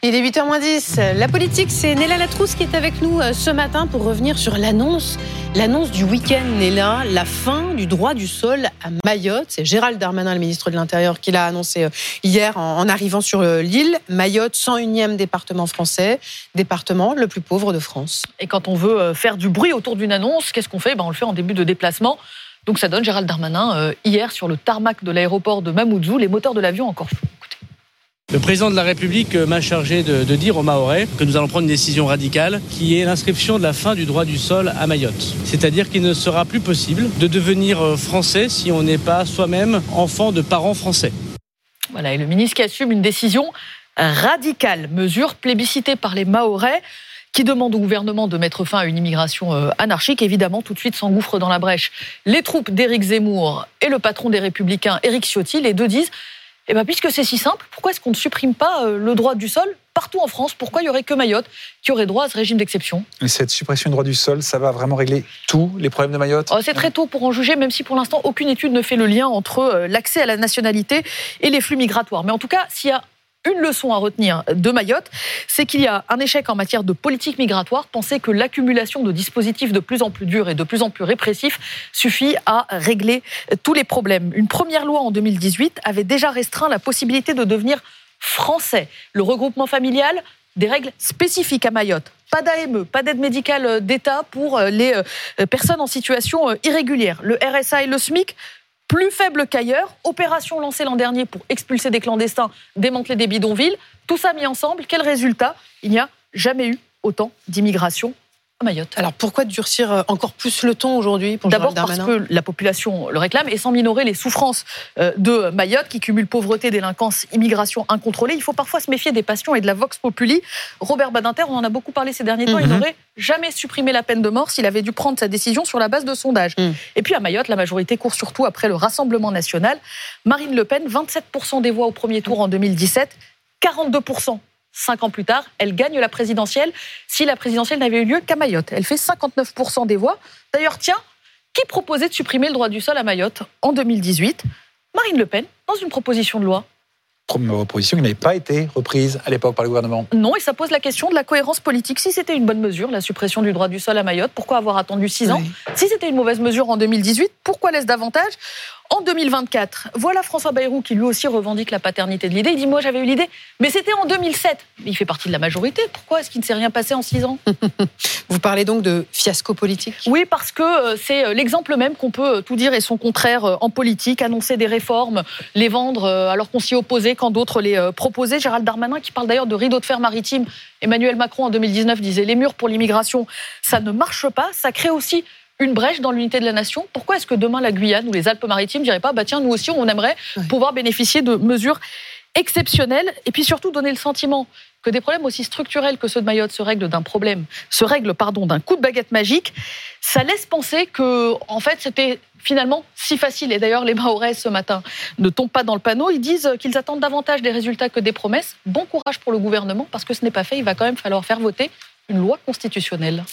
Il est 8h10. La politique, c'est Néla Latrousse qui est avec nous euh, ce matin pour revenir sur l'annonce. L'annonce du week-end, Néla, la fin du droit du sol à Mayotte. C'est Gérald Darmanin, le ministre de l'Intérieur, qui l'a annoncé euh, hier en arrivant sur euh, l'île. Mayotte, 101e département français, département le plus pauvre de France. Et quand on veut faire du bruit autour d'une annonce, qu'est-ce qu'on fait? Ben, On le fait en début de déplacement. Donc ça donne Gérald Darmanin hier sur le tarmac de l'aéroport de Mamoudzou, les moteurs de l'avion encore fous. Le président de la République m'a chargé de, dire aux Mahorais que nous allons prendre une décision radicale qui est l'inscription de la fin du droit du sol à Mayotte. C'est-à-dire qu'il ne sera plus possible de devenir euh, français si on n'est pas soi-même enfant de parents français. Voilà, et le ministre qui assume une décision radicale, mesure plébiscitée par les Mahorais qui demande au gouvernement de mettre fin à une immigration euh, anarchique, évidemment, tout de suite s'engouffre dans la brèche. Les troupes d'Éric Zemmour et le patron des Républicains, Éric Ciotti, les deux disent eh bien, puisque c'est si simple, pourquoi est-ce qu'on ne supprime pas euh, le droit du sol partout en France? Pourquoi il n'y aurait que Mayotte qui aurait droit à ce régime d'exception? Cette suppression du droit du sol, ça va vraiment régler tous les problèmes de Mayotte? Oh, C'est très tôt pour en juger, même si pour l'instant, aucune étude ne fait le lien entre euh, l'accès à la nationalité et les flux migratoires. Mais en tout cas, s'il y a une leçon à retenir de Mayotte, c'est qu'il y a un échec en matière de politique migratoire. Penser que l'accumulation de dispositifs de plus en plus durs et de plus en plus répressifs suffit à régler tous les problèmes. Une première loi en 2018 avait déjà restreint la possibilité de devenir français. Le regroupement familial, des règles spécifiques à Mayotte. Pas d'AME, pas d'aide médicale d'État pour les euh, personnes en situation euh, irrégulière. Le RSA et le SMIC plus faible qu'ailleurs. Opération lancée l'an dernier pour expulser des clandestins, démanteler des bidonvilles. Tout ça mis ensemble, quel résultat? Il n'y a jamais eu autant d'immigration Mayotte. Alors pourquoi durcir euh, encore plus le ton aujourd'hui D'abord parce que la population le réclame et sans minorer les souffrances euh, de Mayotte qui cumule pauvreté, délinquance, immigration incontrôlée. Il faut parfois se méfier des passions et de la vox populi. Robert Badinter, on en a beaucoup parlé ces derniers temps, il mhm. n'aurait jamais supprimé la peine de mort s'il avait dû prendre sa décision sur la base de sondages. Mhm. Et puis à Mayotte, la majorité court surtout après le Rassemblement national. Marine Le Pen, 27% des voix au premier tour en 2017, 42% Cinq ans plus tard, elle gagne la présidentielle si la présidentielle n'avait eu lieu qu'à Mayotte. Elle fait 59% des voix. D'ailleurs, tiens, qui proposait de supprimer le droit du sol à Mayotte en 2018 Marine Le Pen, dans une proposition de loi proposition qui n'avait pas été reprise à l'époque par le gouvernement. Non, et ça pose la question de la cohérence politique. Si c'était une bonne mesure, la suppression du droit du sol à Mayotte, pourquoi avoir attendu six ans Si c'était une mauvaise mesure en 2018, pourquoi laisse davantage en 2024, voilà François Bayrou qui lui aussi revendique la paternité de l'idée. Il dit Moi j'avais eu l'idée, mais c'était en 2007. Il fait partie de la majorité. Pourquoi est-ce qu'il ne s'est rien passé en six ans? Vous parlez donc de fiasco politique? Oui, parce que euh, c'est euh, l'exemple même qu'on peut euh, tout dire et son contraire en politique. Annoncer des réformes, les vendre alors qu'on s'y opposait quand d'autres les proposaient. Gérald Darmanin qui parle d'ailleurs de rideau de fer maritime. Emmanuel Macron en 2019 disait Les murs pour l'immigration, ça ne marche pas. Ça crée aussi une brèche dans l'unité de la nation. Pourquoi est-ce que demain la Guyane ou les Alpes-Maritimes ne diraient pas, bah tiens, nous aussi, on aimerait pouvoir bénéficier de mesures exceptionnelles et puis surtout donner le sentiment que des problèmes aussi structurels que ceux de Mayotte se règlent d'un problème, se règlent pardon d'un coup de baguette magique, ça laisse penser que en fait c'était finalement si facile. Et d'ailleurs les Mahorais ce matin ne tombent pas dans le panneau, ils disent qu'ils attendent davantage des résultats que des promesses. Bon courage pour le gouvernement parce que ce n'est pas fait, il va quand même falloir faire voter une loi constitutionnelle.